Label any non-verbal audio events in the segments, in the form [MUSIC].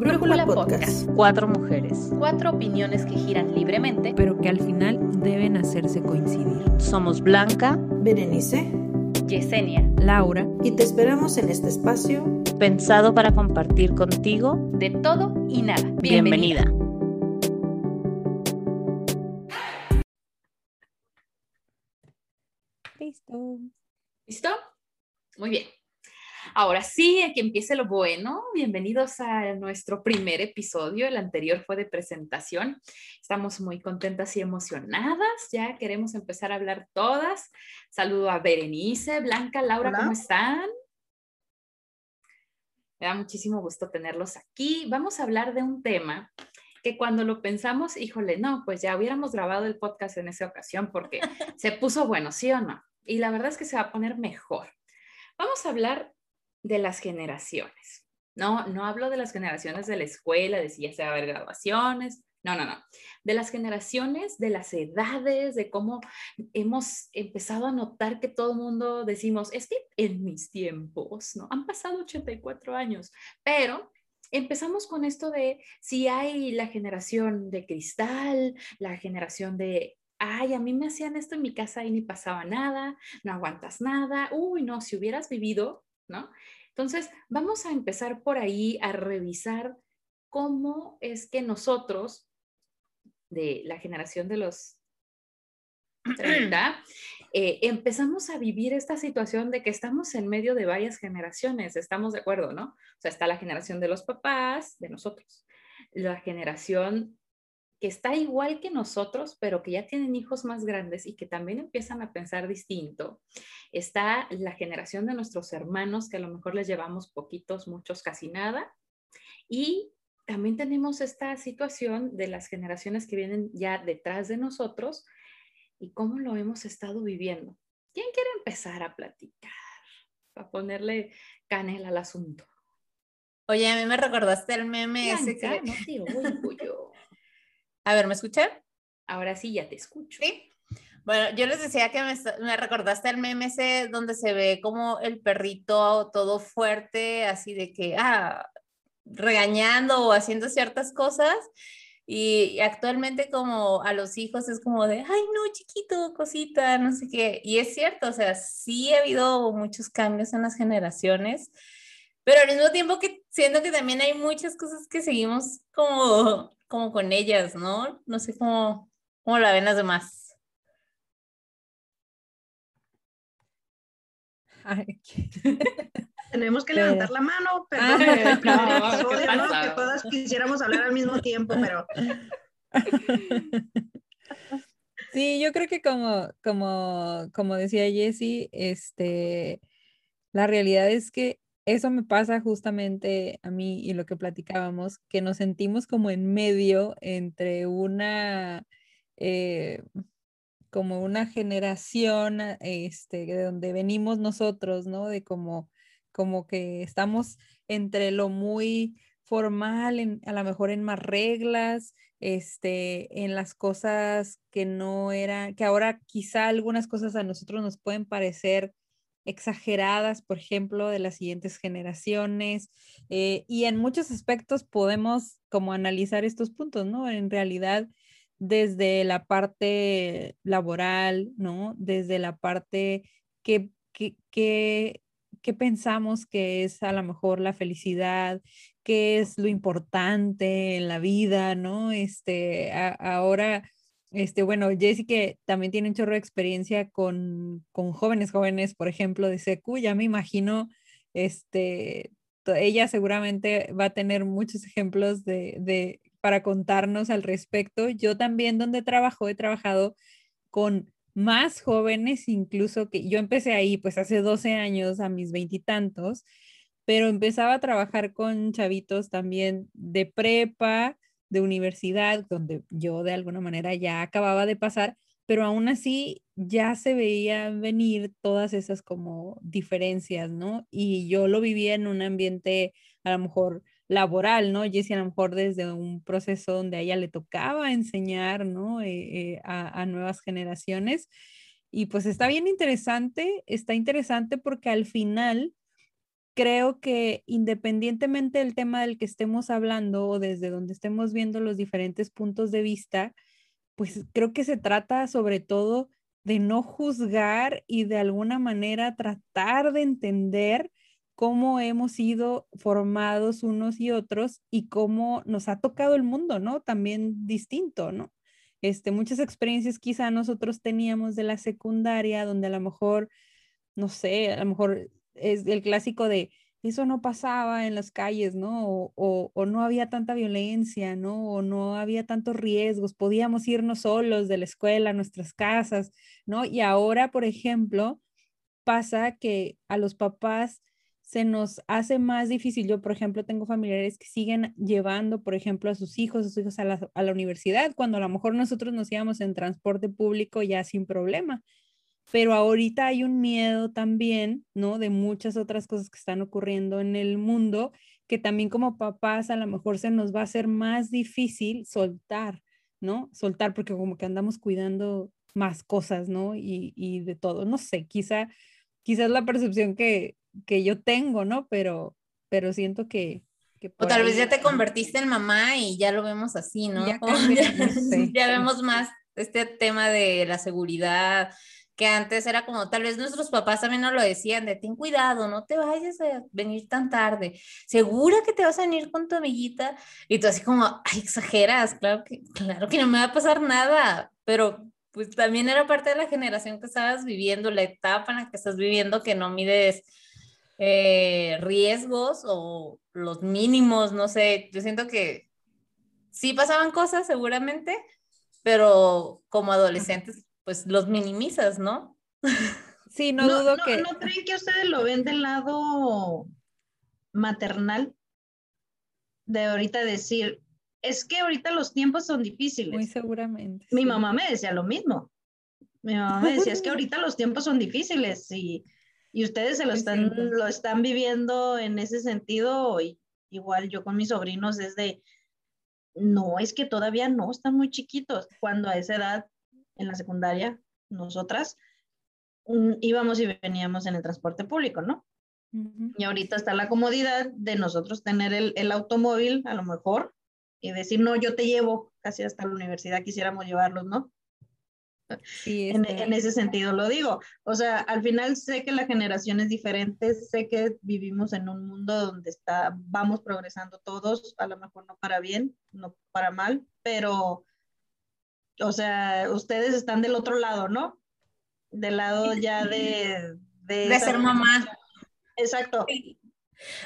Brújula Podcast. Cuatro mujeres. Cuatro opiniones que giran libremente, pero que al final deben hacerse coincidir. Somos Blanca, Berenice, Yesenia, Laura, y te esperamos en este espacio pensado para compartir contigo de todo y nada. Bienvenida. Listo. ¿Listo? Muy bien. Ahora sí, que empiece lo bueno. Bienvenidos a nuestro primer episodio. El anterior fue de presentación. Estamos muy contentas y emocionadas. Ya queremos empezar a hablar todas. Saludo a Berenice, Blanca, Laura, ¿cómo están? Me da muchísimo gusto tenerlos aquí. Vamos a hablar de un tema que cuando lo pensamos, híjole, no, pues ya hubiéramos grabado el podcast en esa ocasión porque [LAUGHS] se puso bueno, ¿sí o no? Y la verdad es que se va a poner mejor. Vamos a hablar de las generaciones. No, no hablo de las generaciones de la escuela, de si ya se va a haber graduaciones. No, no, no. De las generaciones, de las edades, de cómo hemos empezado a notar que todo mundo decimos, es que en mis tiempos, ¿no? Han pasado 84 años, pero empezamos con esto de si hay la generación de cristal, la generación de ay, a mí me hacían esto en mi casa y ni pasaba nada, no aguantas nada, uy, no, si hubieras vivido ¿no? Entonces, vamos a empezar por ahí a revisar cómo es que nosotros, de la generación de los [CLEARS THROAT] 30, eh, empezamos a vivir esta situación de que estamos en medio de varias generaciones, estamos de acuerdo, ¿no? O sea, está la generación de los papás, de nosotros, la generación que está igual que nosotros, pero que ya tienen hijos más grandes y que también empiezan a pensar distinto. Está la generación de nuestros hermanos, que a lo mejor les llevamos poquitos, muchos, casi nada. Y también tenemos esta situación de las generaciones que vienen ya detrás de nosotros y cómo lo hemos estado viviendo. ¿Quién quiere empezar a platicar? Para ponerle canela al asunto. Oye, a mí me recordaste el meme ese que... No, tío, A ver, ¿me escuchan? Ahora sí, ya te escucho. Sí. Bueno, yo les decía que me, recordaste el meme ese donde se ve como el perrito todo fuerte, así de que, ah, regañando o haciendo ciertas cosas. Y actualmente como a los hijos es como de, ay, no, chiquito, cosita, no sé qué. Y es cierto, o sea, sí ha habido muchos cambios en las generaciones, pero al mismo tiempo que siento que también hay muchas cosas que seguimos como como con ellas, ¿no? No sé cómo, cómo la ven las demás. [LAUGHS] Tenemos que levantar la mano, perdón, ah, que todas quisiéramos hablar al mismo tiempo, pero... [LAUGHS] Sí, yo creo que como, como, como decía Jessie, este, la realidad es que eso me pasa justamente a mí y lo que platicábamos, que nos sentimos como en medio entre una, eh, como una generación este, de donde venimos nosotros, ¿no? De como, como que estamos entre lo muy formal, a lo mejor en más reglas, este, en las cosas que no eran, que ahora quizá algunas cosas a nosotros nos pueden parecer exageradas, por ejemplo, de las siguientes generaciones. Eh, y en muchos aspectos podemos como analizar estos puntos, ¿no? En realidad, desde la parte laboral, ¿no? Desde la parte que, que, pensamos que es a lo mejor la felicidad, qué es lo importante en la vida, ¿no? Este, ahora este, bueno, Jessie que también tiene un chorro de experiencia con, jóvenes, jóvenes, por ejemplo, de SECU, ya me imagino, este, ella seguramente va a tener muchos ejemplos de, para contarnos al respecto. Yo también donde trabajo, he trabajado con más jóvenes, incluso que yo empecé ahí pues hace 12 años, a mis veintitantos, pero empezaba a trabajar con chavitos también de prepa, de universidad, donde yo de alguna manera ya acababa de pasar, pero aún así ya se veían venir todas esas como diferencias, ¿no? Y yo lo vivía en un ambiente a lo mejor laboral, ¿no? Jessie a lo mejor desde un proceso donde a ella le tocaba enseñar, ¿no? Eh, eh, a nuevas generaciones. Y pues está bien interesante, está interesante porque al final creo que independientemente del tema del que estemos hablando o desde donde estemos viendo los diferentes puntos de vista, pues creo que se trata sobre todo de no juzgar y de alguna manera tratar de entender cómo hemos sido formados unos y otros y cómo nos ha tocado el mundo, ¿no? También distinto, ¿no? Este, muchas experiencias quizá nosotros teníamos de la secundaria donde a lo mejor, no sé, a lo mejor es el clásico de eso no pasaba en las calles, ¿no? O, o, no había tanta violencia, ¿no? O no había tantos riesgos, podíamos irnos solos de la escuela a nuestras casas, ¿no? Y ahora, por ejemplo, pasa que a los papás se nos hace más difícil. Yo, por ejemplo, tengo familiares que siguen llevando, por ejemplo, a sus hijos, a la, a la universidad, cuando a lo mejor nosotros nos íbamos en transporte público ya sin problema pero ahorita hay un miedo también, ¿no? De muchas otras cosas que están ocurriendo en el mundo, que también como papás a lo mejor se nos va a hacer más difícil soltar, ¿no? Soltar porque como que andamos cuidando más cosas, ¿no? Y, y de todo, no sé, quizá, quizás la percepción que, que yo tengo, ¿no? Pero, pero siento que... o tal vez ya te convertiste en mamá y ya lo vemos así, ¿no? Ya, [LAUGHS] ya vemos más este tema de la seguridad, que antes era como, tal vez nuestros papás también nos lo decían, de ten cuidado, no te vayas a venir tan tarde, segura que te vas a venir con tu amiguita, y tú así como, ay, exageras, claro que, claro que no me va a pasar nada, pero pues también era parte de la generación que estabas viviendo, la etapa en la que estás viviendo, que no mides eh, riesgos o los mínimos, no sé, yo siento que sí pasaban cosas seguramente, pero como adolescentes pues los minimizas, ¿no? [LAUGHS] Sí, no, dudo que... ¿No creen que ustedes lo ven del lado maternal? De ahorita decir, es que ahorita los tiempos son difíciles. Muy seguramente. Mi mamá me decía lo mismo. Mi mamá me decía, es que ahorita los tiempos son difíciles y, y ustedes se lo están, lo están viviendo en ese sentido. Y, igual yo con mis sobrinos es de, no, es que todavía no, están muy chiquitos. Cuando a esa edad en la secundaria, nosotras, íbamos y veníamos en el transporte público, ¿no? Y ahorita está la comodidad de nosotros tener el, el, automóvil, a lo mejor, y decir, no, yo te llevo casi hasta la universidad, quisiéramos llevarlos, ¿no? Sí, en, en, ese sentido lo digo. O sea, al final sé que la generación es diferente, sé que vivimos en un mundo donde está, vamos progresando todos, a lo mejor no para bien, no para mal, pero o sea, ustedes están del otro lado, ¿no? Del lado ya de... De, ser mamá. Exacto.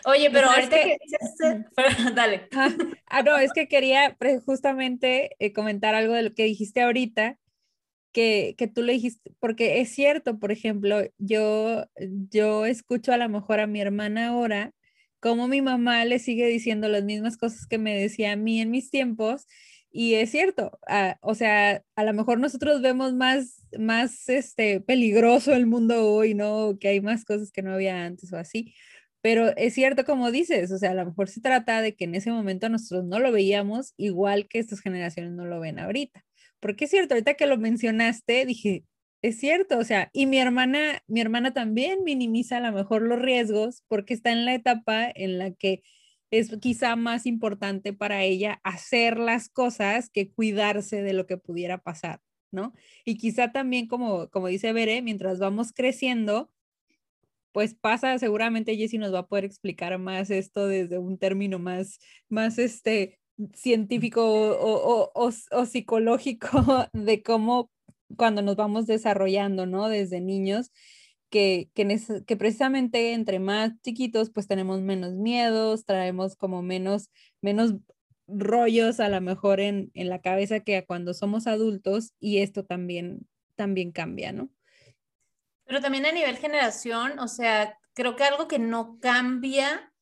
Oye, pero ahorita que... [LAUGHS] Dale. [LAUGHS] Ah, no, es que quería justamente eh, comentar algo de lo que dijiste ahorita, que, que, tú le dijiste, porque es cierto, por ejemplo, yo, yo escucho a lo mejor a mi hermana ahora, como mi mamá le sigue diciendo las mismas cosas que me decía a mí en mis tiempos, y es cierto, ah, o sea, a lo mejor nosotros vemos más, más este, peligroso el mundo hoy, ¿no? Que hay más cosas que no había antes o así. Pero es cierto como dices, o sea, a lo mejor se trata de que en ese momento nosotros no lo veíamos igual que estas generaciones no lo ven ahorita. Porque es cierto, ahorita que lo mencionaste, dije, es cierto, o sea, y mi hermana, mi hermana también minimiza a lo mejor los riesgos porque está en la etapa en la que es quizá más importante para ella hacer las cosas que cuidarse de lo que pudiera pasar, ¿no? Y quizá también, como, como dice Bere, mientras vamos creciendo, pues pasa, seguramente Jessie nos va a poder explicar más esto desde un término más, más este, científico o, o, o psicológico [LAUGHS] de cómo cuando nos vamos desarrollando, ¿no? Desde niños que, que, precisamente entre más chiquitos pues tenemos menos miedos, traemos como menos, menos rollos a lo mejor en, en la cabeza que cuando somos adultos y esto también, también cambia, ¿no? Pero también a nivel generación, o sea, creo que algo que no cambia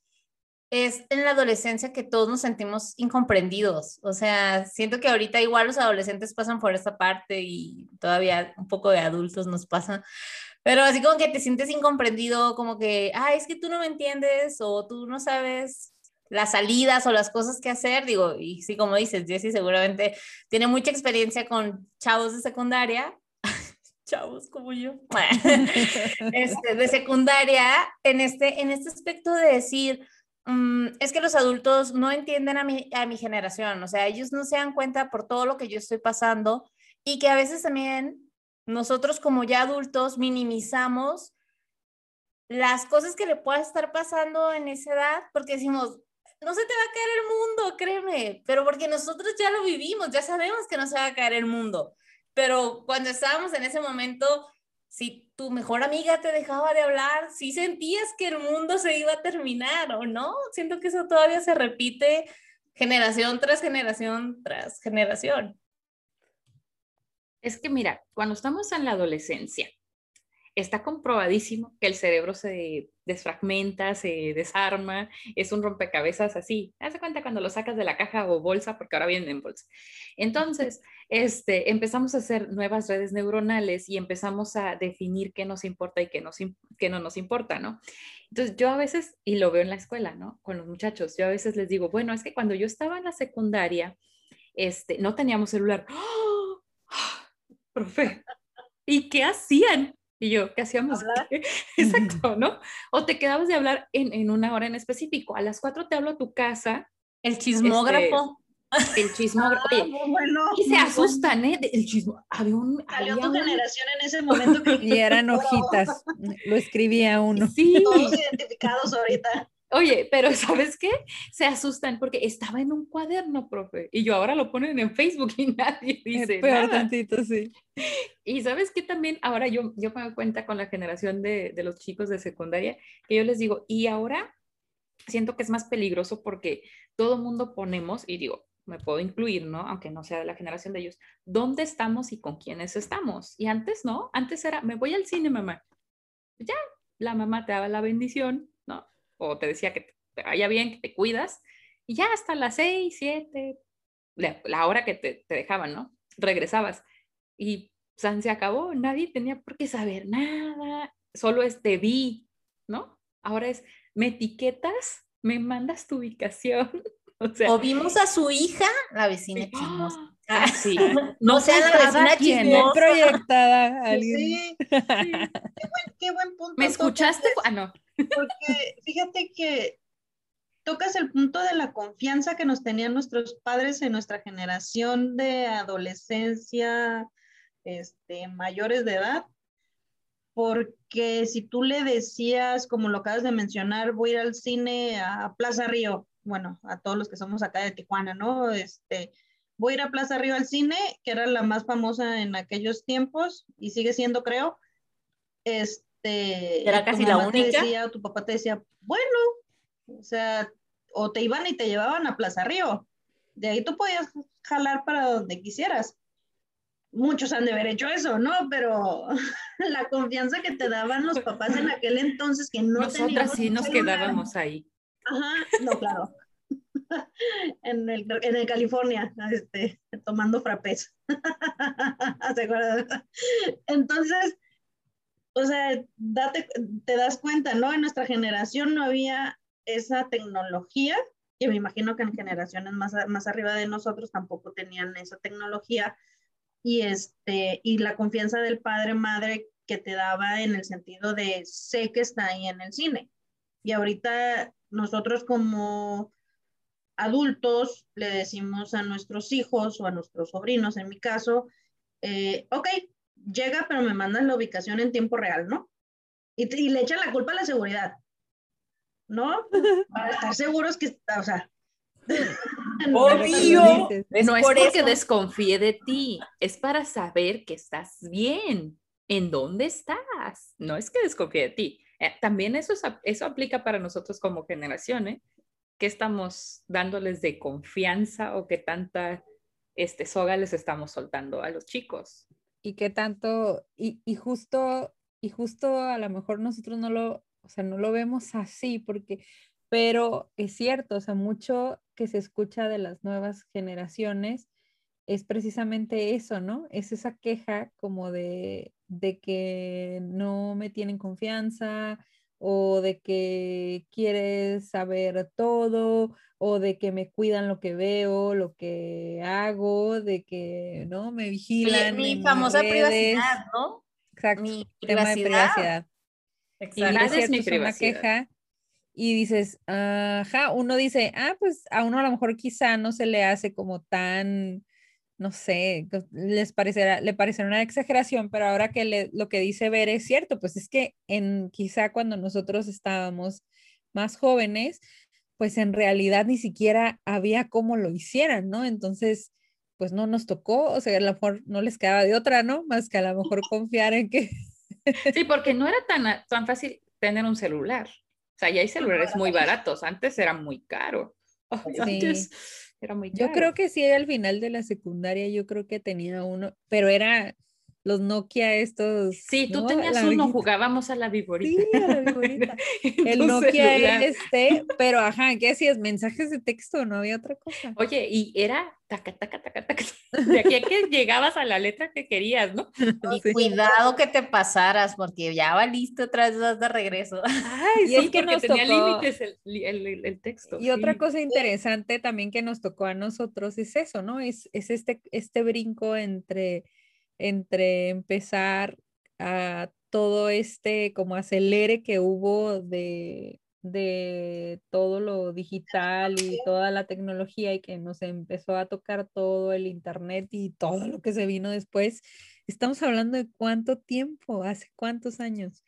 es en la adolescencia que todos nos sentimos incomprendidos. O sea, siento que ahorita igual los adolescentes pasan por esta parte y todavía un poco de adultos nos pasa, pero así como que te sientes incomprendido, como que, ah, es que tú no me entiendes o tú no sabes las salidas o las cosas que hacer, digo, y sí, como dices, Jessie seguramente tiene mucha experiencia con chavos de secundaria, [LAUGHS] chavos como yo, [LAUGHS] este, de secundaria, en este, en este aspecto de decir, mm, es que los adultos no entienden a mi, a mi generación, o sea, ellos no se dan cuenta por todo lo que yo estoy pasando y que a veces también nosotros como ya adultos minimizamos las cosas que le pueda estar pasando en esa edad porque decimos, no se te va a caer el mundo, créeme, pero porque nosotros ya lo vivimos, ya sabemos que no se va a caer el mundo. Pero cuando estábamos en ese momento, si tu mejor amiga te dejaba de hablar, si sentías que el mundo se iba a terminar o no, siento que eso todavía se repite generación tras generación tras generación. Es que mira, cuando estamos en la adolescencia, está comprobadísimo que el cerebro se desfragmenta, se desarma, es un rompecabezas así. Haz cuenta cuando lo sacas de la caja o bolsa, porque ahora vienen en bolsa. Entonces, [LAUGHS] este, empezamos a hacer nuevas redes neuronales y empezamos a definir qué nos importa y qué, nos, qué no nos importa, ¿no? Entonces, yo a veces, y lo veo en la escuela, ¿no? Con los muchachos, yo a veces les digo, bueno, es que cuando yo estaba en la secundaria, este, no teníamos celular. ¡Oh! Profe, ¿y qué hacían? Y yo, ¿qué hacíamos? [LAUGHS] Exacto, [LAUGHS] ¿no? O te quedabas de hablar en, en, una hora en específico. A las cuatro te hablo a tu casa. El chismógrafo. Este, el chismógrafo. Ah, bueno, y se asustan, ¿eh? El chismógrafo. Había un. Salió tu generación en ese momento. Que y eran hojitas. Lo escribía uno. Sí. Todos identificados ahorita. Oye, pero ¿sabes qué? Se asustan porque estaba en un cuaderno, profe, y yo ahora lo ponen en Facebook y [LAUGHS] nadie dice Peor tantito, sí. Y ¿sabes qué? También ahora yo, yo me doy cuenta con la generación de, de los chicos de secundaria, que yo les digo, y ahora siento que es más peligroso porque todo mundo ponemos, y digo, me puedo incluir, ¿no? Aunque no sea de la generación de ellos, ¿dónde estamos y con quiénes estamos? Y antes, ¿no? Antes era, me voy al cine, mamá. Ya, la mamá te daba la bendición. O te decía que te vaya bien, que te cuidas, y ya hasta las seis, siete, la, hora que te, dejaban, ¿no? Regresabas. Y San se acabó, nadie tenía por qué saber nada, solo es te vi, ¿no? Ahora es, me etiquetas, me mandas tu ubicación. [LAUGHS] O, sea, o vimos a su hija, la vecina chismosa. Ah, sí. [LAUGHS] No sea la vecina chismosa. proyectada alguien. Sí, sí. [LAUGHS] Qué, buen, qué buen punto. ¿Me escuchaste? Ah, no. Porque fíjate que tocas el punto de la confianza que nos tenían nuestros padres en nuestra generación de adolescencia, este, mayores de edad, porque si tú le decías, como lo acabas de mencionar, voy a ir al cine a Plaza Río, bueno, a todos los que somos acá de Tijuana, ¿no? Este, voy a ir a Plaza Río al cine, que era la más famosa en aquellos tiempos y sigue siendo, creo. Este, era casi la única. Decía, o tu papá te decía, bueno, o sea, o te iban y te llevaban a Plaza Río. De ahí tú podías jalar para donde quisieras. Muchos han de haber hecho eso, ¿no? Pero [LAUGHS] la confianza que te daban los papás en aquel entonces que no Nosotras sí nos quedábamos ahí. Ajá, no, claro. [LAUGHS] en, el, en el California, este, tomando frappés. [LAUGHS] ¿Se acuerdan? Entonces, o sea, date, te das cuenta, ¿no? En nuestra generación no había esa tecnología, y me imagino que en generaciones más, más arriba de nosotros tampoco tenían esa tecnología, y, este, y la confianza del padre, madre que te daba en el sentido de sé que está ahí en el cine. Y ahorita nosotros como adultos le decimos a nuestros hijos o a nuestros sobrinos, en mi caso, eh, ok, llega, pero me mandan la ubicación en tiempo real, ¿no? Y, y, le echan la culpa a la seguridad, ¿no? [LAUGHS] Para estar seguros que, o sea... [LAUGHS] Obvio. no es porque desconfíe de ti, es para saber que estás bien, en dónde estás. No es que desconfíe de ti. Eh, también eso, eso aplica para nosotros como generación, ¿eh? ¿Qué estamos dándoles de confianza o qué tanta este, soga les estamos soltando a los chicos? y qué tanto, y, y, justo, y justo a lo mejor nosotros no lo, o sea, no lo vemos así, porque, pero es cierto, o sea, mucho que se escucha de las nuevas generaciones es precisamente eso, ¿no? Es esa queja como de, de que no me tienen confianza o de que quieres saber todo o de que me cuidan lo que veo, lo que hago, de que, ¿no? Me vigilan. Mi, famosa privacidad, ¿no? Exacto. mi Tema de privacidad. Y Exacto. Nada es es mi es una privacidad. queja y dices, ajá, uno dice, ah, pues a uno a lo mejor quizá no se le hace como tan, no sé, les parecerá, le parecerá una exageración, pero ahora que le- lo que dice Ver es cierto, pues es que en quizá cuando nosotros estábamos más jóvenes, pues en realidad ni siquiera había cómo lo hicieran, ¿no? Entonces, pues no nos tocó, o sea, a lo mejor no les quedaba de otra, ¿no? Más que a lo mejor confiar en que Sí, porque no era tan, tan fácil tener un celular. O sea, ya hay celulares muy baratos. Antes era muy caro. Sí. Antes era muy Yo creo que sí, al final de la secundaria, yo creo que tenía uno, pero era los Nokia estos. Sí, tú ¿no? tenías La uno, jugábamos a la viborita. Sí, a la viborita. [LAUGHS] El Nokia celular. este, pero ajá, ¿qué hacías? Mensajes de texto, no había otra cosa. Oye, y era taca, taca, taca, taca. [LAUGHS] De aquí a que llegabas a la letra que querías, ¿no? [LAUGHS] Y Sí. cuidado que te pasaras, porque ya valiste otra vez vas de regreso. Ay, Y sí, es que porque nos tenía tocó- límites el, el- el- el texto. Y otra cosa interesante también que nos tocó a nosotros es eso, ¿no? Es, es este, este brinco entre, entre empezar a todo este como acelere que hubo de, de todo lo digital y toda la tecnología y que nos empezó a tocar todo el internet y todo lo que se vino después. Estamos hablando de cuánto tiempo, hace cuántos años.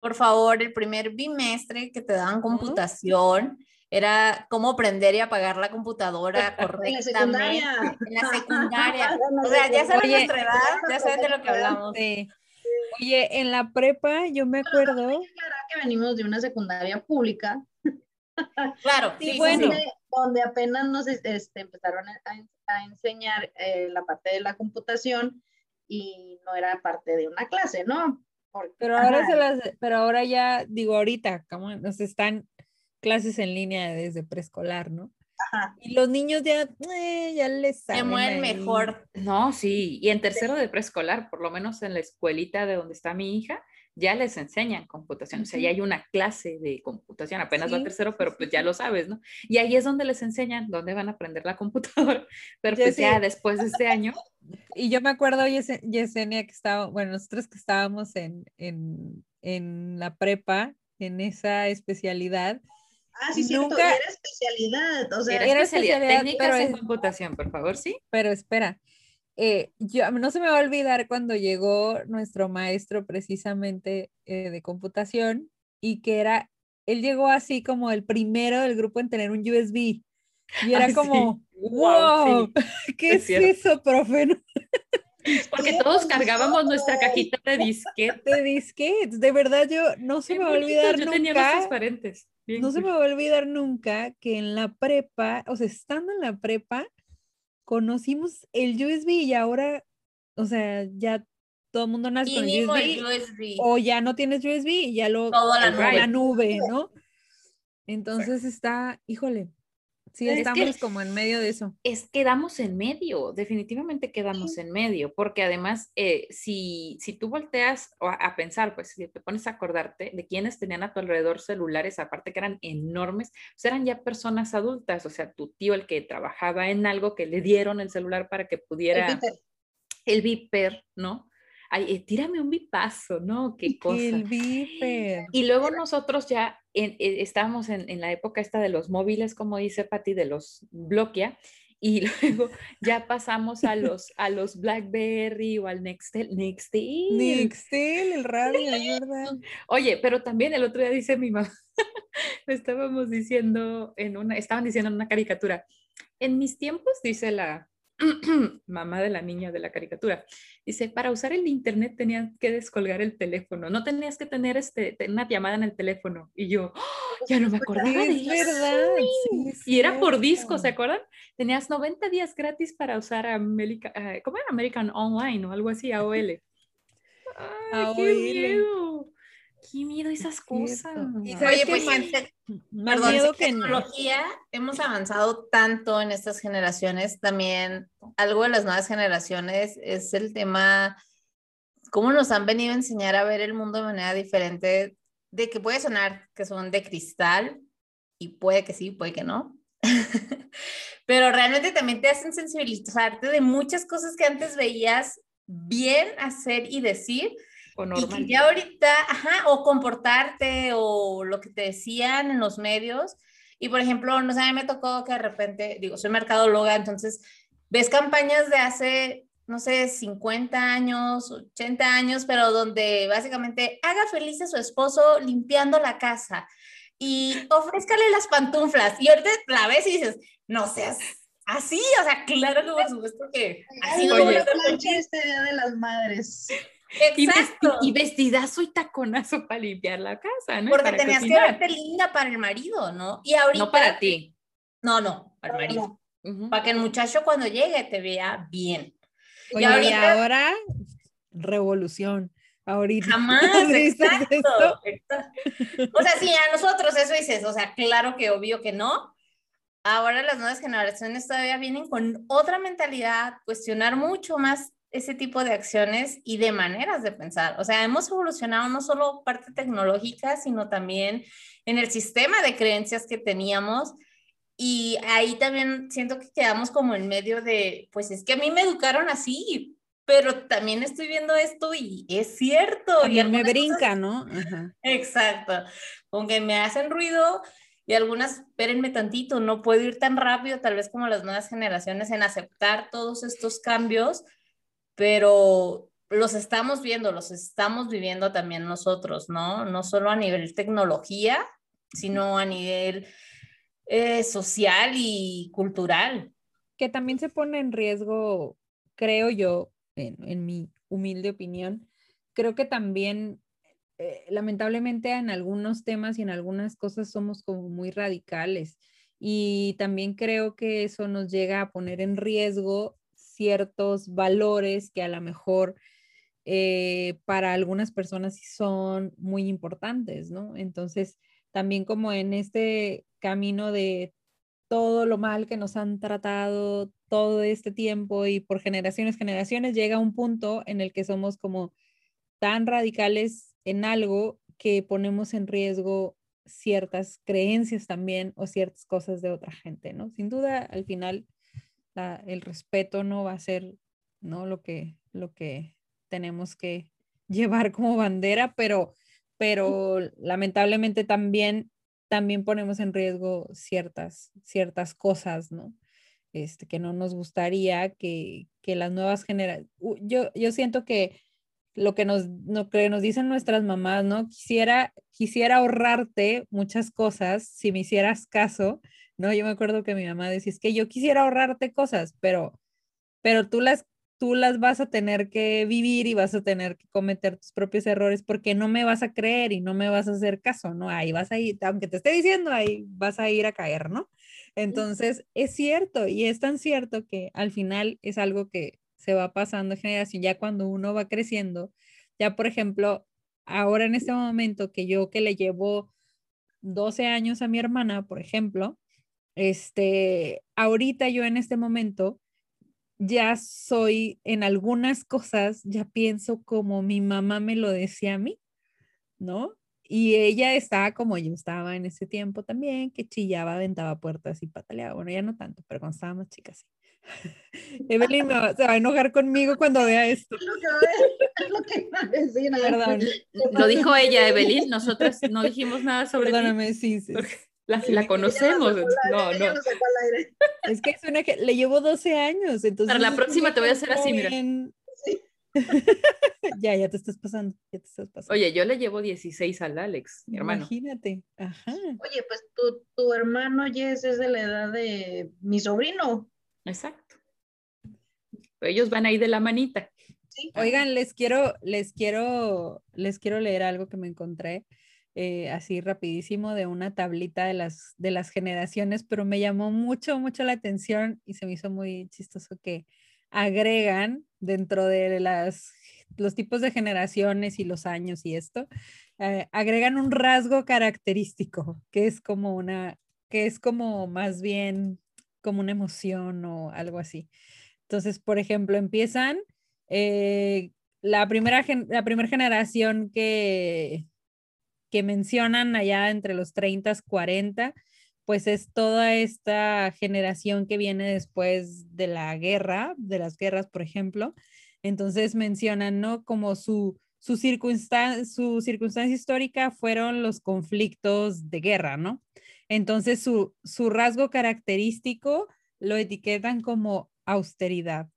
Por favor, el primer bimestre que te daban computación era cómo prender y apagar la computadora [LAUGHS] En la correctamente. secundaria. En la [LAUGHS] secundaria. O sea, ya saben Oye. nuestra edad, [LAUGHS] ya saben de lo que hablamos. Sí. Oye, en la prepa yo me acuerdo. Que venimos de una secundaria pública, Claro, Sí, bueno. donde, donde apenas nos este, empezaron a, a enseñar eh, la parte de la computación y no era parte de una clase, ¿no? Porque, Pero ahora ajá, se las, pero ahora ya, digo, ahorita, como nos están clases en línea desde preescolar, ¿no? Ajá. Y los niños ya, eh, ya les Se saben mueven ahí. mejor. No, sí, y en tercero de preescolar, por lo menos en la escuelita de donde está mi hija, ya les enseñan computación, o sea, ya hay una clase de computación, apenas va a Sí, tercero, sí, pero sí, pues ya sí. lo sabes, ¿no? Y ahí es donde les enseñan dónde van a aprender la computadora, [LAUGHS] pero Ya pues ya sé. después de este año, Y yo me acuerdo, Yese- Yesenia, que estaba, bueno, nosotros que estábamos en, en, en la prepa, en esa especialidad, Ah, sí, cierto, Nunca- y era especialidad, o sea, era, era especialidad, especialidad, técnicas pero en es- computación, por favor, ¿sí? pero espera, eh, yo, no se me va a olvidar cuando llegó nuestro maestro precisamente eh, de computación y que era, él llegó así como el primero del grupo en tener un USB. Y era sí. como, Guau, wow, sí, [LAUGHS] ¿qué es es, cierto. eso, profe? [LAUGHS] Porque todos cargábamos nuestra cajita de disquete. De disquetes, de verdad yo no se me va a olvidar Yo tenía más nunca. transparentes. Bien No se me va a olvidar nunca que en la prepa, o sea, estando en la prepa, conocimos el USB y ahora, o sea, ya todo el mundo nace con el Mínimo el USB USB. o ya no tienes USB y ya lo Todo a la nube. la nube, ¿no? [LAUGHS] Entonces está, híjole, sí Es que- estamos como en medio de eso. es quedamos en medio, definitivamente quedamos en medio, porque además, eh, si, si tú volteas a, a pensar, pues si te pones a acordarte de quienes tenían a tu alrededor celulares, aparte que eran enormes, pues eran ya personas adultas, o sea, tu tío, el que trabajaba en algo, que le dieron el celular para que el pudiera, Peter, el viper, ¿no? Ay, eh, tírame un bipazo, ¿no? Qué cosa. El viper. Y luego nosotros ya en- eh, estábamos en, en la época esta de los móviles, como dice Patti, de los Bloquia, y [LAUGHS] luego ya pasamos a los, a los BlackBerry o al Nextel. Nextel. Nextel, el radio, verdad. Oye, pero también el otro día dice mi mamá, le [LAUGHS] estábamos diciendo en una, estaban diciendo en una caricatura, en mis tiempos, dice la [CLEARS THROAT] mamá de la niña de la caricatura, dice, para usar el internet tenías que descolgar el teléfono, no tenías que tener este, te- una llamada en el teléfono. Y yo, "Oh, ya no me acordaba de Es eso". verdad. sí, es Y era por disco. ¿se acuerdan? Tenías 90 días gratis para usar America, ah, ¿cómo era? American Online o algo así, AOL. [LAUGHS] ¡Ay, qué miedo! ¡Qué miedo esas cosas! Y sabes Oye, pues más- perdón, miedo que en- tecnología hemos avanzado tanto en estas generaciones. También algo de las nuevas generaciones es el tema, cómo nos han venido a enseñar a ver el mundo de manera diferente, de que puede sonar que son de cristal y puede que sí, puede que no. [LAUGHS] Pero realmente también te hacen sensibilizarte de muchas cosas que antes veías bien hacer y decir O Y normal. que ya ahorita, ajá, o comportarte o lo que te decían en los medios. Y por ejemplo, no sé, a mí me tocó que de repente, digo, soy mercadóloga, entonces ves campañas de hace, no sé, 50 años, 80 años, pero donde básicamente haga feliz a su esposo limpiando la casa y ofrézcale las pantuflas. Y ahorita la ves y dices, no seas así, o sea, claro que por supuesto que así no Oye. voy a plancha feliz. este Día de las Madres. Exacto. y vestidazo y taconazo para limpiar la casa, ¿no? Porque tenías que verte linda para el marido, ¿no? Y ahorita. No para ti. No, no, para el marido. Para que el muchacho cuando llegue te vea bien. Oye, y ahorita- ahora, revolución. Ahorita. Jamás, [LAUGHS] exacto. O sea, sí, a nosotros eso dices, o sea, claro que obvio que no. Ahora las nuevas generaciones todavía vienen con otra mentalidad, cuestionar mucho más ese tipo de acciones y de maneras de pensar. O sea, hemos evolucionado no solo parte tecnológica, sino también en el sistema de creencias que teníamos. Y ahí también siento que quedamos como en medio de, pues es que a mí me educaron así, pero también estoy viendo esto y es cierto. y me algunas cosas- brinca, ¿no? Ajá. Exacto. Con que me hacen ruido y algunas, espérenme tantito, no puedo ir tan rápido, tal vez como las nuevas generaciones, en aceptar todos estos cambios, pero los estamos viendo, los estamos viviendo también nosotros, ¿no? No solo a nivel tecnología, sino a nivel eh, social y cultural. que también se pone en riesgo, creo yo, en, mi humilde opinión, creo que también, eh, lamentablemente, en algunos temas y en algunas cosas somos como muy radicales. Y también creo que eso nos llega a poner en riesgo ciertos valores que a lo mejor eh, para algunas personas son muy importantes, ¿no? Entonces, también como en este camino de todo lo mal que nos han tratado todo este tiempo y por generaciones, generaciones, llega un punto en el que somos como tan radicales en algo que ponemos en riesgo ciertas creencias también o ciertas cosas de otra gente, ¿no? Sin duda, al final, el respeto no va a ser, ¿no? Lo que, lo que tenemos que [LAUGHS] llevar como bandera, pero, pero lamentablemente también también ponemos en riesgo ciertas, ciertas cosas, ¿no? Este, que no nos gustaría que, que las nuevas generaciones, yo, yo siento que lo que nos, lo que nos dicen nuestras mamás, ¿no? Quisiera, quisiera ahorrarte muchas cosas si me hicieras caso, ¿no? Yo me acuerdo que mi mamá decía, es que yo quisiera ahorrarte cosas, pero, pero tú las, tú las vas a tener que vivir y vas a tener que cometer tus propios errores porque no me vas a creer y no me vas a hacer caso, ¿no? Ahí vas a ir, aunque te esté diciendo, ahí vas a ir a caer, ¿no? Entonces, es cierto y es tan cierto que al final es algo que se va pasando generación, ya cuando uno va creciendo, ya por ejemplo, ahora en este momento que yo que le llevo 12 años a mi hermana, por ejemplo, este, ahorita yo en este momento ya soy en algunas cosas, ya pienso como mi mamá me lo decía a mí, ¿no? Y ella estaba como yo estaba en ese tiempo también, que chillaba, aventaba puertas y pataleaba. Bueno, ya no tanto, pero cuando estábamos chicas, sí. [LAUGHS] Evelyn me va- se va a enojar conmigo cuando vea esto. Perdón, Lo dijo ella, Evelyn. Nosotros no dijimos nada sobre ti. perdóname, sí, sí. Porque La, la conocemos. No, no. [LAUGHS] Es que es una que le llevo 12 años, entonces. Para la es próxima te voy a hacer así, mira. [LAUGHS] ya, ya te estás pasando, ya te estás pasando. Oye, yo le llevo 16 al Alex, mi hermano. Imagínate, ajá. Oye, pues tu, tu hermano Jess es de la edad de mi sobrino. Exacto. Ellos van ahí de la manita. Sí. Oigan, les quiero, les quiero, les quiero leer algo que me encontré eh, así rapidísimo de una tablita de las, de las generaciones, pero me llamó mucho, mucho la atención y se me hizo muy chistoso que agregan dentro de las, los tipos de generaciones y los años y esto, eh, agregan un rasgo característico que es como una, que es como más bien como una emoción o algo así. Entonces, por ejemplo, empiezan eh, la, primera gen- la primera generación que, que mencionan allá entre los 30, 40, pues es toda esta generación que viene después de la guerra, de las guerras, por ejemplo. Entonces mencionan, ¿no? Como su, su, circunstan su circunstancia histórica fueron los conflictos de guerra, ¿no? Entonces su, su rasgo característico lo etiquetan como austeridad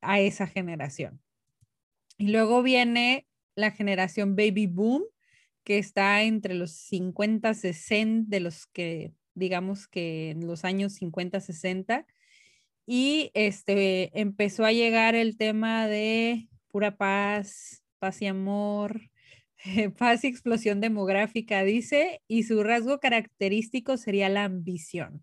a esa generación. Y luego viene la generación baby boom, que está entre los 50, 60, de los que digamos que en los años 50, 60, y este empezó a llegar el tema de pura paz, paz y amor, [LAUGHS] paz y explosión demográfica, dice, y su rasgo característico sería la ambición.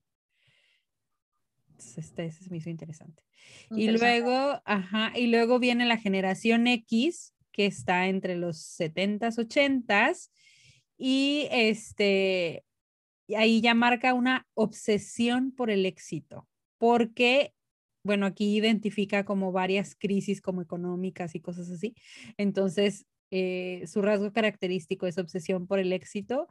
este, ese me hizo interesante. Y luego, ajá, y luego viene la generación X, que está entre los 70s, 80s, y este, ahí ya marca una obsesión por el éxito, porque, bueno, aquí identifica como varias crisis como económicas y cosas así. Entonces, eh, su rasgo característico es obsesión por el éxito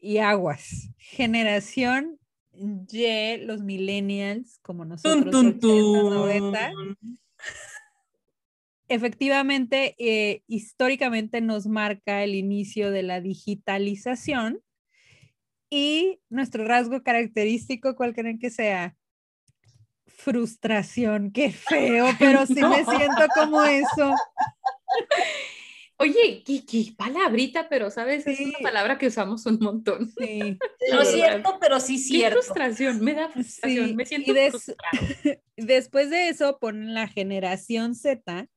y aguas. Generación Y, los millennials, como nosotros, efectivamente, eh, históricamente nos marca el inicio de la digitalización y nuestro rasgo característico, ¿cuál creen que sea? Frustración, qué feo, [LAUGHS] pero sí me siento como eso. Oye, qué, palabrita, pero sabes, es una palabra que usamos un montón. Sí. [LAUGHS] No es cierto, pero sí cierto. Qué frustración, me da frustración, me siento y [LAUGHS] Después de eso ponen la generación Z,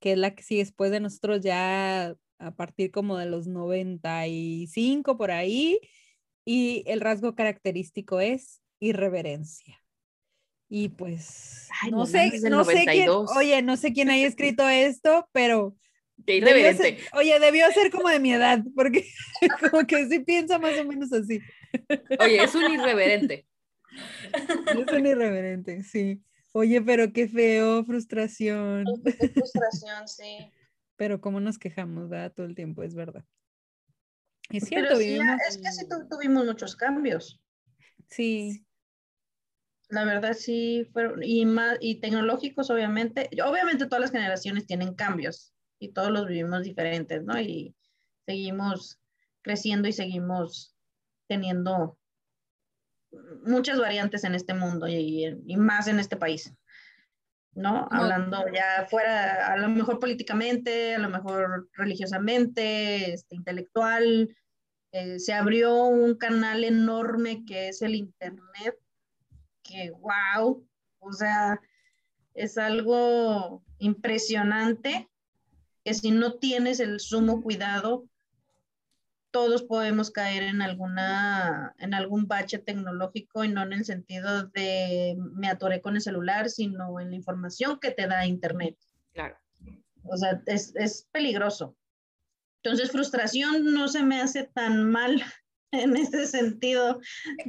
que es la que sí después de nosotros ya a partir como de los 95 por ahí, y el rasgo característico es irreverencia. Y pues, no, sé, no sé quién, oye, no sé quién haya escrito esto, pero irreverente. oye, debió ser como de mi edad, porque [LAUGHS] como que sí piensa más o menos así. Oye, es un irreverente. Es un irreverente, sí. Oye, pero qué feo, frustración. Qué [LAUGHS] frustración, sí. Pero cómo nos quejamos, ¿verdad? Todo el tiempo, es verdad. Es cierto, vivimos... es que sí tuvimos muchos cambios. Sí. La verdad sí fueron, y, más, y tecnológicos obviamente, obviamente todas las generaciones tienen cambios, y todos los vivimos diferentes, ¿no? Y seguimos creciendo y seguimos teniendo muchas variantes en este mundo y, más en este país, ¿no? Hablando ya fuera, a lo mejor políticamente, a lo mejor religiosamente, este, intelectual. Eh, se abrió un canal enorme que es el Internet, que wow, o sea, es algo impresionante que si no tienes el sumo cuidado, todos podemos caer en alguna, en algún bache tecnológico y no en el sentido de me atoré con el celular, sino en la información que te da Internet. Claro. O sea, es, es peligroso. Entonces, frustración no se me hace tan mal [LAUGHS] en ese sentido.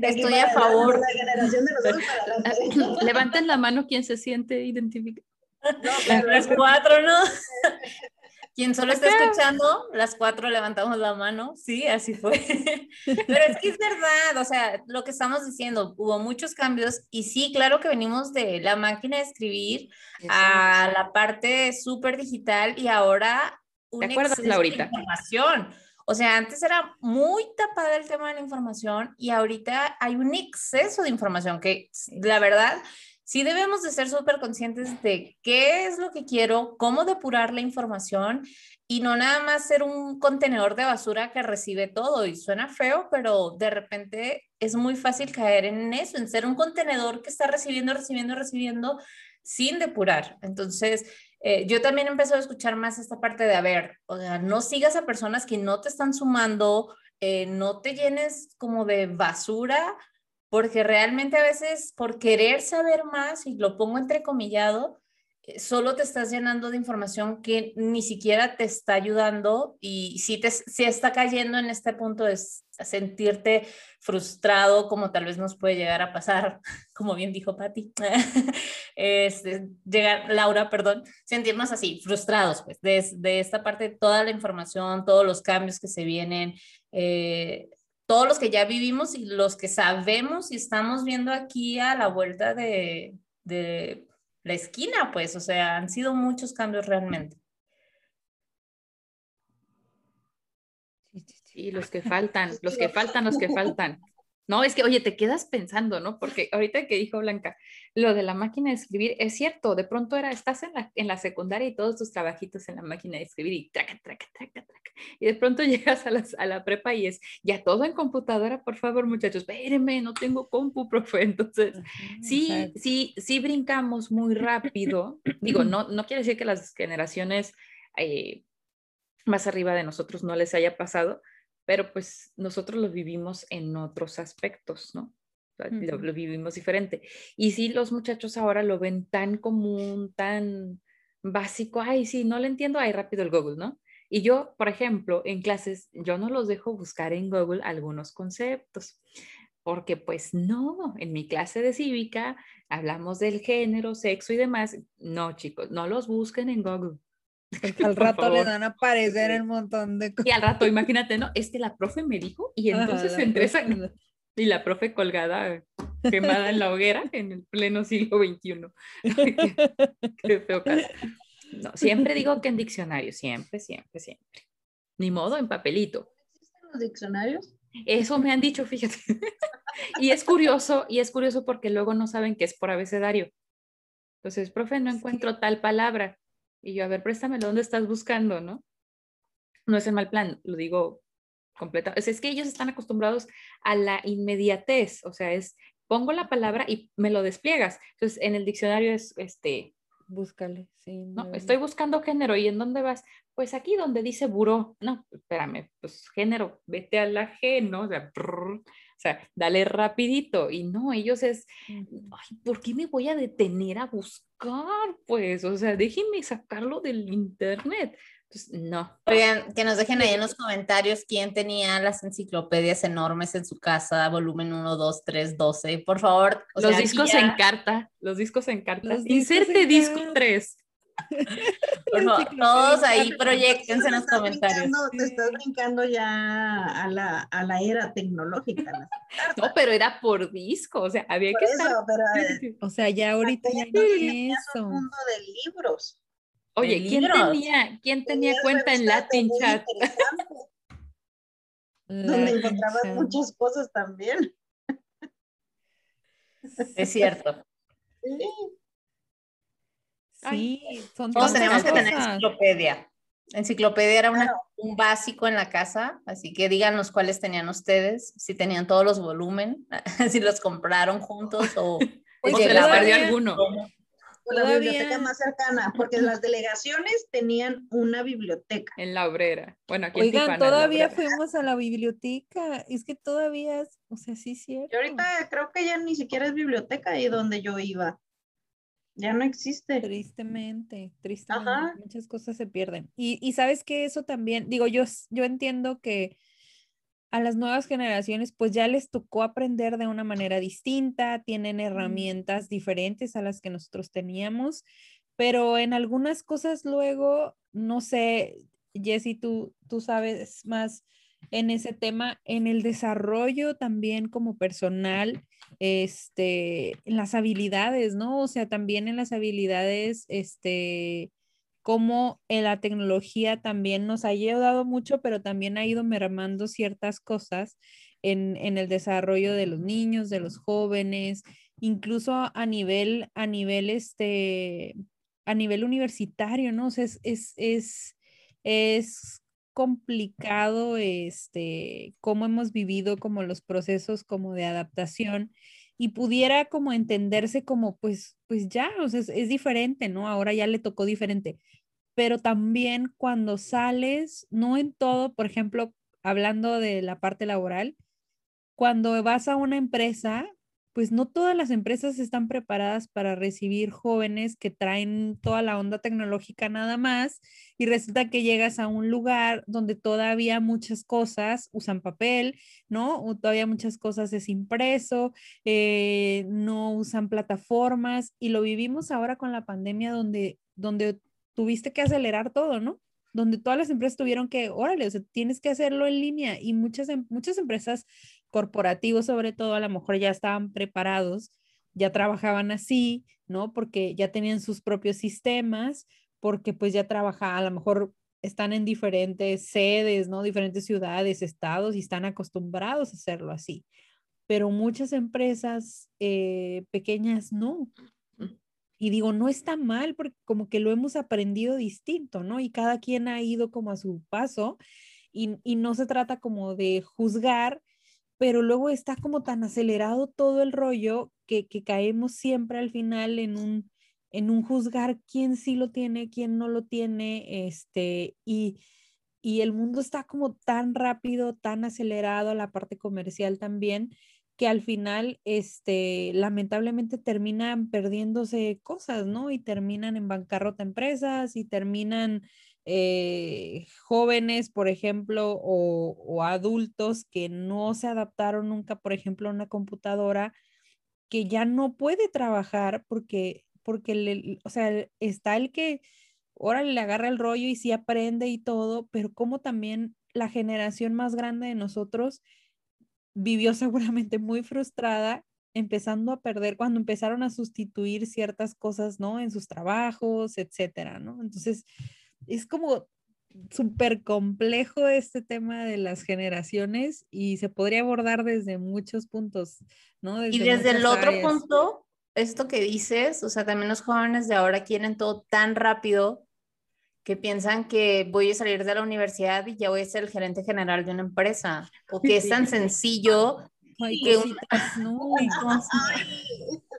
Estoy a favor. La generación de nosotros [LAUGHS] Levanten la mano quien se siente identificado. No, las cuatro, ¿no? [LAUGHS] Quien solo está escuchando, las cuatro levantamos la mano, sí, así fue. [LAUGHS] Pero es que es verdad, o sea, lo que estamos diciendo, hubo muchos cambios y sí, claro que venimos de la máquina de escribir a la parte súper digital y ahora un ¿Te acuerdas, Laurita? información. O sea, antes era muy tapada el tema de la información y ahorita hay un exceso de información que la verdad sí debemos de ser súper conscientes de qué es lo que quiero, cómo depurar la información y no nada más ser un contenedor de basura que recibe todo. Y suena feo, pero de repente es muy fácil caer en eso, en ser un contenedor que está recibiendo, recibiendo, recibiendo sin depurar. Entonces, eh, yo también empecé a escuchar más esta parte de, a ver, o sea, no sigas a personas que no te están sumando, eh, no te llenes como de basura porque realmente a veces por querer saber más, y lo pongo entrecomillado, eh, solo te estás llenando de información que ni siquiera te está ayudando y si te si está cayendo en este punto de sentirte frustrado, como tal vez nos puede llegar a pasar, [LAUGHS] como bien dijo Patti, [LAUGHS] este, llegar, Laura, perdón, sentirnos así, frustrados, pues, de, esta parte, toda la información, todos los cambios que se vienen, eh, todos los que ya vivimos y los que sabemos y estamos viendo aquí a la vuelta de, de la esquina, pues, o sea, han sido muchos cambios realmente. Y los que faltan, los que faltan, los que faltan. No, es que, oye, te quedas pensando, ¿no? Porque ahorita que dijo Blanca, lo de la máquina de escribir, es cierto, de pronto era, estás en la, en la secundaria y todos tus trabajitos en la máquina de escribir y traca, traca, traca, traca. Y de pronto [LAUGHS] llegas a, las, a la prepa y es, ya todo en computadora, por favor, muchachos, espérenme, no tengo compu, [LAUGHS] profe. Entonces, sí, sí, sí brincamos muy rápido. [LAUGHS] Digo, no, no quiere decir que las generaciones eh, más arriba de nosotros no les haya pasado, pero pues nosotros lo vivimos en otros aspectos, ¿no? lo, vivimos diferente. Y si los muchachos ahora lo ven tan común, tan básico, ay, sí, no lo entiendo, ay, rápido el Google, ¿no? Y yo, por ejemplo, en clases, yo no los dejo buscar en Google algunos conceptos, porque pues no, en mi clase de cívica hablamos del género, sexo y demás. No, chicos, no los busquen en Google. [LAUGHS] al rato le dan a aparecer el montón de cosas. Y al rato, imagínate, ¿no? Es que la profe me dijo y entonces entre esa... [LAUGHS] Y la profe colgada, quemada en la hoguera en el pleno siglo XXI. [LAUGHS] qué, feo caso. No, siempre digo que en diccionario, siempre, siempre, siempre. Ni modo, en papelito. ¿Existen los diccionarios? Eso me han dicho, fíjate. y es curioso, y es curioso porque luego no saben que es por abecedario. Entonces, profe, no encuentro tal palabra. Y yo, a ver, préstamelo, ¿dónde estás buscando, no? No es el mal plan, lo digo completa. Es, que ellos están acostumbrados a la inmediatez, o sea, es pongo la palabra y me lo despliegas. Entonces, en el diccionario es, este, búscale, sí. No, estoy buscando género, ¿y en dónde vas? Pues aquí donde dice buró. No, espérame, pues género, vete a la G, ¿no? O sea, o sea, dale rapidito. Y no, ellos es, ay, ¿por qué me voy a detener a buscar? Pues, o sea, déjenme sacarlo del internet. Pues no. Oigan, que nos dejen ahí en los comentarios quién tenía las enciclopedias enormes en su casa, volumen 1, 2, 3, 12. Por favor. los discos en carta, los discos en carta. Inserte disco 3 todos ahí proyectense en los comentarios. te estás brincando ya a la, a la era tecnológica. No, pero era por disco, o sea, había que estar... Eh, [LAUGHS] o sea, ya ahorita ya no es eso. mundo de libros. Oye, ¿quién tenía, quién tenía cuenta en Latin Chat? [LAUGHS] donde encontrabas muchas cosas también. Es cierto. Sí. Sí, son Todos tenemos que tener enciclopedia. Enciclopedia era un básico en la casa, así que díganos cuáles tenían ustedes, si tenían todos los volúmenes, [LAUGHS] si los compraron juntos o, [LAUGHS] pues se les perdió alguno. La biblioteca más cercana, porque las delegaciones tenían una biblioteca. En la obrera. Bueno, aquí Oigan, todavía fuimos a la biblioteca. Es que todavía, o sea, sí, cierto. Y ahorita creo que ya ni siquiera es biblioteca ahí donde yo iba. Ya no existe. Tristemente, tristemente. Muchas cosas se pierden. Y, y sabes que eso también, digo, yo, yo entiendo que a las nuevas generaciones pues ya les tocó aprender de una manera distinta, tienen herramientas diferentes a las que nosotros teníamos, pero en algunas cosas luego, no sé, Jessy, tú, tú sabes más en ese tema, en el desarrollo también como personal, este, en las habilidades, ¿no? O sea, también en las habilidades, este, como en la tecnología también nos ha ayudado mucho, pero también ha ido mermando ciertas cosas en, en el desarrollo de los niños, de los jóvenes, incluso a nivel, a nivel, este, a nivel universitario, ¿no? O sea, es, es, es, es complicado este, cómo hemos vivido como los procesos como de adaptación y pudiera como entenderse como pues, pues ya, o sea, es, diferente, ¿no? Ahora ya le tocó diferente, pero también cuando sales, no en todo, por ejemplo, hablando de la parte laboral, cuando vas a una empresa, pues no todas las empresas están preparadas para recibir jóvenes que traen toda la onda tecnológica nada más y resulta que llegas a un lugar donde todavía muchas cosas usan papel, ¿no? O todavía muchas cosas es impreso, eh, no usan plataformas y lo vivimos ahora con la pandemia donde, donde tuviste que acelerar todo, ¿no? Donde todas las empresas tuvieron que, órale, o sea, tienes que hacerlo en línea y muchas, em, muchas empresas corporativos sobre todo a lo mejor ya estaban preparados, ya trabajaban así, ¿no? Porque ya tenían sus propios sistemas, porque pues ya trabajaba, a lo mejor están en diferentes sedes, ¿no? Diferentes ciudades, estados y están acostumbrados a hacerlo así. Pero muchas empresas eh, pequeñas no. Y digo, no está mal porque como que lo hemos aprendido distinto, ¿no? Y cada quien ha ido como a su paso y, y no se trata como de juzgar, pero luego está como tan acelerado todo el rollo que, que caemos siempre al final en un, en un juzgar quién sí lo tiene, quién no lo tiene, este, y, y el mundo está como tan rápido, tan acelerado, la parte comercial también, que al final, este, lamentablemente terminan perdiéndose cosas, ¿no? Y terminan en bancarrota empresas y terminan eh, jóvenes, por ejemplo, o, o, adultos que no se adaptaron nunca, por ejemplo, a una computadora que ya no puede trabajar porque porque, le, o sea, está el que ahora le agarra el rollo y sí aprende y todo, pero como también la generación más grande de nosotros vivió [LAUGHS] seguramente muy frustrada empezando a perder cuando empezaron a sustituir ciertas cosas, ¿no? En sus trabajos, etcétera, ¿no? Entonces, es como súper complejo este tema de las generaciones y se podría abordar desde muchos puntos, ¿no? y desde el otro punto, esto que dices, o sea, también los jóvenes de ahora quieren todo tan rápido que piensan que voy a salir de la universidad y ya voy a ser el gerente general de una empresa, o que es tan sencillo que un... [LAUGHS]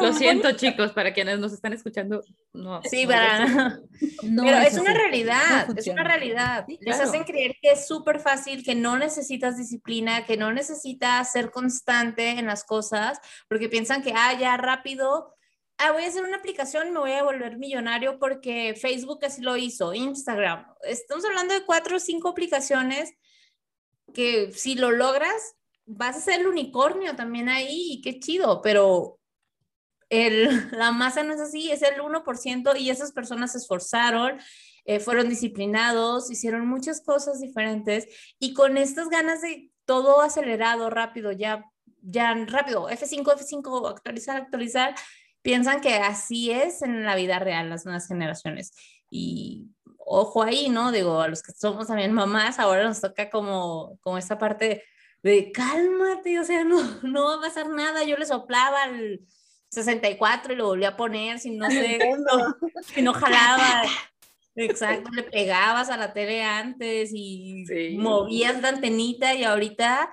Lo siento, chicos, para quienes nos están escuchando. No, sí, para... Pero es, una realidad, es una realidad. Les hacen creer que es súper fácil, que no necesitas disciplina, que no necesitas ser constante en las cosas, porque piensan que, ah, ya rápido, ah, voy a hacer una aplicación y me voy a volver millonario porque Facebook así lo hizo, Instagram. Estamos hablando de cuatro o cinco aplicaciones que si lo logras, vas a ser el unicornio también ahí y qué chido, pero el, [LAUGHS] la masa no es así, es el 1% y esas personas se esforzaron, eh, fueron disciplinados, hicieron muchas cosas diferentes y con estas ganas de todo acelerado, rápido, ya, ya rápido, F5, F5, actualizar, actualizar, piensan que así es en la vida real las nuevas generaciones. Y ojo ahí, ¿no? Digo, a los que somos también mamás, ahora nos toca como, como esta parte de cálmate, o sea, [LAUGHS] no, no va a pasar nada. Yo le soplaba al 64 y lo volví a poner, si no [LAUGHS] sé, si no jalaba. [LAUGHS] Exacto, le pegabas a la tele antes y movías la antenita y ahorita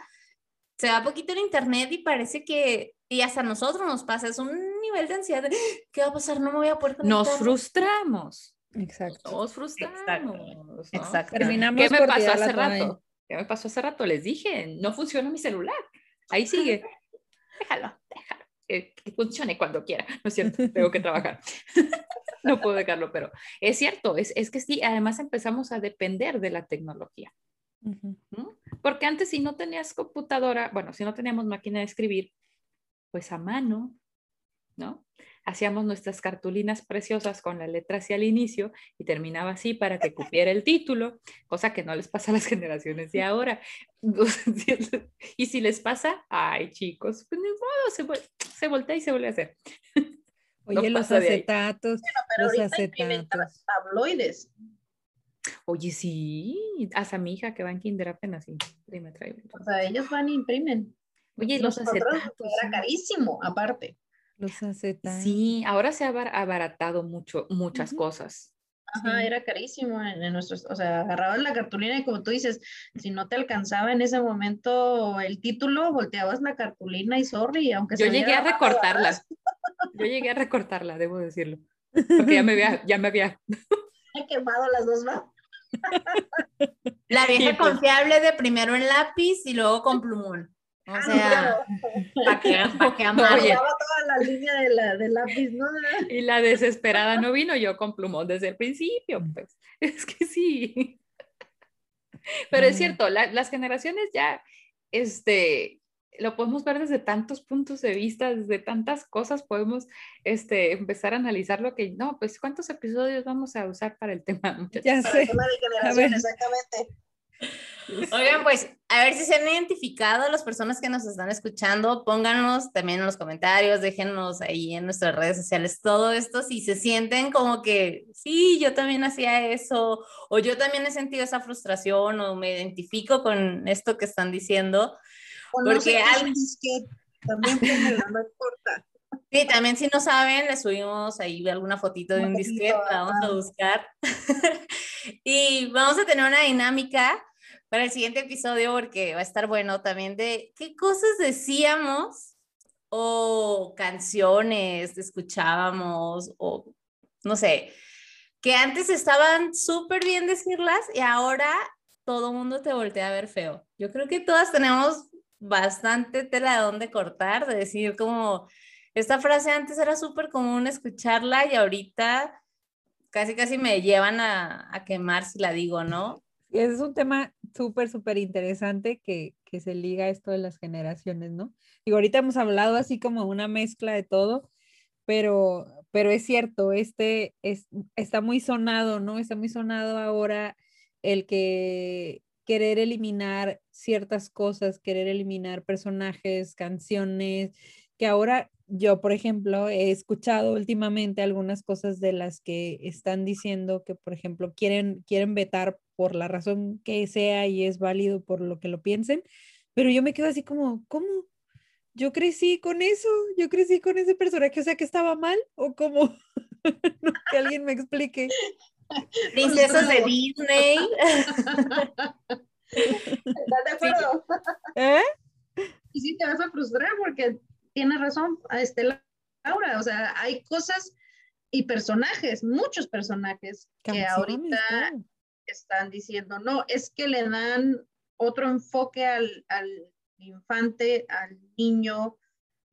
se va poquito en internet y parece que, y hasta a nosotros nos pasa, es un nivel de ansiedad, ¿qué va a pasar? No me voy a poder Nos frustramos. Exacto. Nos frustramos. Exacto. Terminamos ¿Qué me pasó hace rato? ¿Qué me pasó hace rato? Les dije, no funciona mi celular. Ahí sigue. [LAUGHS] déjalo, déjalo que, funcione cuando quiera, [LAUGHS] ¿no es cierto? [LAUGHS] Tengo que trabajar. [LAUGHS] no puedo dejarlo, pero es cierto, es, es, que sí, además empezamos a depender de la tecnología. Porque antes si no tenías computadora, bueno, si no teníamos máquina de escribir, pues a mano, ¿no? Hacíamos nuestras cartulinas preciosas con la letra hacia el inicio y terminaba así para que cupiera el título, cosa que no les pasa a las [LAUGHS] generaciones de ahora. [LAUGHS] y si les pasa, ay chicos, pues se, se voltea y se vuelve a hacer. [LAUGHS] Oye, los acetatos, los acetatos. Tabloides. Oye, sí, hasta mi hija que va en kinder apenas imprime, trae. O sea, ellos van e imprimen. Oye, los acetatos. Era carísimo, aparte. Los acetatos. Sí, ahora se ha abaratado mucho, muchas cosas. Ajá, era carísimo en, nuestros, o sea, agarrabas la cartulina y como tú dices, si no te alcanzaba en ese momento el título, volteabas la cartulina y sorry, aunque Yo llegué a recortarla. Yo llegué a recortarla, debo decirlo. Porque ya me [LAUGHS] había, ya me había. He quemado las dos manos. La [LAUGHS] vieja pues confiable de primero en lápiz y luego con plumón. O ah, sea, para que, pa que [LAUGHS] toda la línea de la, del lápiz, ¿no? Y la desesperada no vino yo con plumón desde el principio, pues. [LAUGHS] Es que sí. Pero es cierto, las generaciones ya, este, lo podemos ver desde tantos puntos de vista, desde tantas cosas, podemos este, empezar a analizar lo que, no, pues, ¿cuántos episodios vamos a usar para el tema? Ya sé. Para el tema de generaciones, exactamente. Oigan, pues a ver si se han identificado las personas que nos están escuchando, pónganos también en los comentarios, déjenos ahí en nuestras redes sociales todo esto, si se sienten como que, sí, yo también hacía eso, o yo también he sentido esa frustración, o me identifico con esto que están diciendo. porque también no importa. [LAUGHS] Sí, también si no saben, le subimos ahí alguna fotito de un disquete, vamos a buscar. [LAUGHS] y vamos a tener una dinámica para el siguiente episodio porque va a estar bueno también de qué cosas decíamos o canciones escuchábamos o no sé, que antes estaban súper bien decirlas y ahora todo mundo te voltea a ver feo. Yo creo que todas tenemos bastante tela de dónde cortar, de decir como esta frase antes era súper común escucharla y ahorita casi casi me llevan a, a quemar si la digo, ¿no? Es un tema súper, súper interesante que, que, se liga esto de las generaciones, ¿no? Digo, ahorita hemos hablado así como una mezcla de todo, pero, pero es cierto, este es, está muy sonado, ¿no? Está muy sonado ahora el que querer eliminar ciertas cosas, querer eliminar personajes, canciones, que ahora yo, por ejemplo, he escuchado últimamente algunas cosas de las que están diciendo que, por ejemplo, quieren, quieren vetar por la razón que sea y es válido por lo que lo piensen, pero yo me quedo así como, ¿cómo? Yo crecí con eso, yo crecí con ese personaje, o sea, que estaba mal o cómo? [LAUGHS] que alguien me explique. Princesas de Disney. ¿Estás de acuerdo? ¿Eh? Y sí, te vas a frustrar porque tiene razón, este, Laura, o sea, hay cosas y personajes, muchos personajes que ahorita están diciendo, no, es que le dan otro enfoque al, al infante, al niño,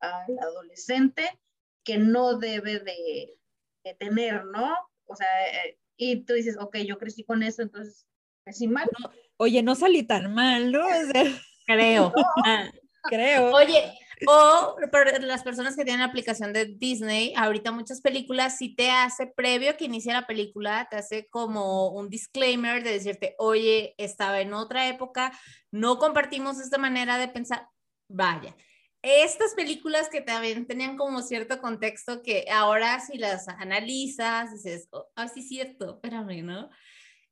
al adolescente, que no debe de, de, tener, ¿no? O sea, eh, y tú dices, ok, yo crecí con eso, entonces crecí mal. oye, no salí tan mal, ¿no? O sea, creo. [LAUGHS] creo. Oye, o para las personas que tienen la aplicación de Disney, ahorita muchas películas si te hace previo que inicie la película, te hace como un disclaimer de decirte, oye, estaba en otra época, no compartimos esta manera de pensar, vaya. Estas películas que también tenían como cierto contexto que ahora si las analizas, dices, oh, ah, sí, cierto, espérame, ¿no?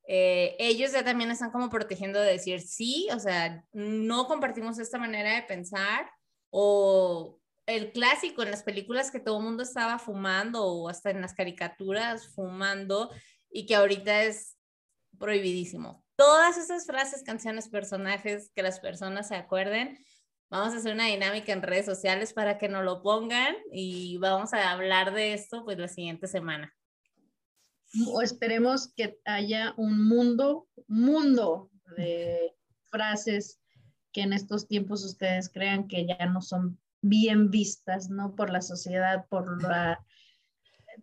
Eh, ellos ya también están como protegiendo de decir, sí, o sea, no compartimos esta manera de pensar, o el clásico en las películas que todo el mundo estaba fumando o hasta en las caricaturas fumando y que ahorita es prohibidísimo. Todas esas frases, canciones, personajes que las personas se acuerden, vamos a hacer una dinámica en redes sociales para que nos lo pongan y vamos a hablar de esto pues la siguiente semana. O esperemos que haya un mundo, mundo de frases que en estos tiempos ustedes crean que ya no son bien vistas, ¿no? Por la sociedad, por la,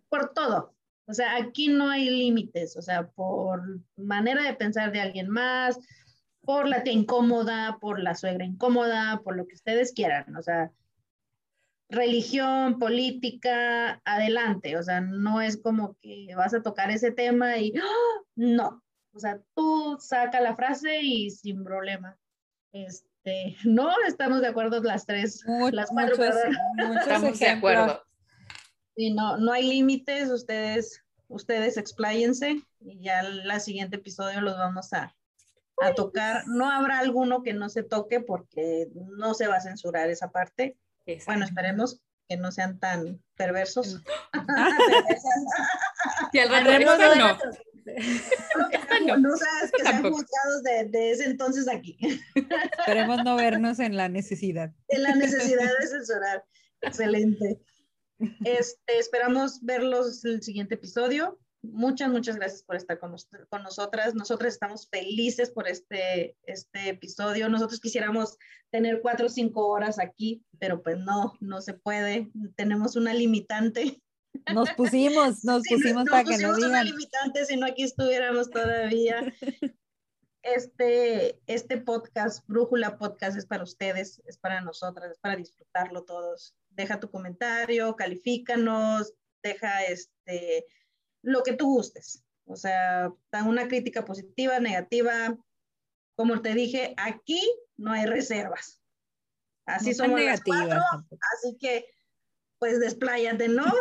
por todo. O sea, aquí no hay límites, o sea, por manera de pensar de alguien más, por la tía incómoda, por la suegra incómoda, por lo que ustedes quieran, o sea, religión, política, adelante, o sea, no es como que vas a tocar ese tema y ¡ah! no, o sea, tú saca la frase y sin problema. Este, [LAUGHS] no, estamos de acuerdo las tres, las cuatro. estamos de acuerdo. Sí, no, no hay límites, ustedes, ustedes expláyense y ya el siguiente episodio los vamos a, a tocar. No habrá alguno que no se toque porque no se va a censurar esa parte. Bueno, esperemos que no sean tan perversos. y [LAUGHS] al rato no. No. sabes [LAUGHS] que sean juzgados de, de, ese entonces aquí. Esperemos no vernos en la necesidad. En la necesidad de censurar. Excelente. Este, esperamos verlos en el siguiente episodio. Muchas, muchas gracias por estar con, con nosotras. Nosotras estamos felices por este, este episodio. Nosotros quisiéramos tener cuatro o cinco horas aquí, pero pues no, no se puede. Tenemos una limitante. Nos pusimos, [LAUGHS] nos pusimos para que nos digan. limitante, si no aquí estuviéramos todavía. [LAUGHS] Este, este podcast, Brújula Podcast, es para ustedes, es para nosotras, es para disfrutarlo todos. Deja tu comentario, califícanos, deja este, lo que tú gustes. O sea, dan una crítica positiva, negativa, como te dije, aquí no hay reservas. Así No somos las negativas cuatro, tampoco. así que pues despláyate, ¿no?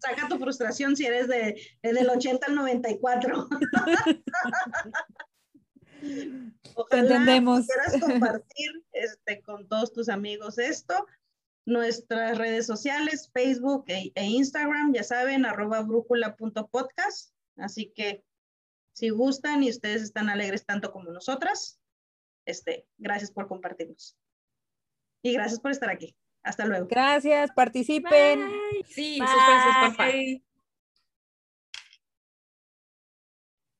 Saca tu frustración si eres de, del 80 al 94. [LAUGHS] Ojalá entendemos. quieras compartir este, con todos tus amigos esto. Nuestras redes sociales, Facebook e, e Instagram, ya saben, arroba brújula.podcast. Así que si gustan y ustedes están alegres tanto como nosotras, este, gracias por compartirnos. Y gracias por estar aquí. Hasta luego. Gracias, participen. Sí, sus. Bye.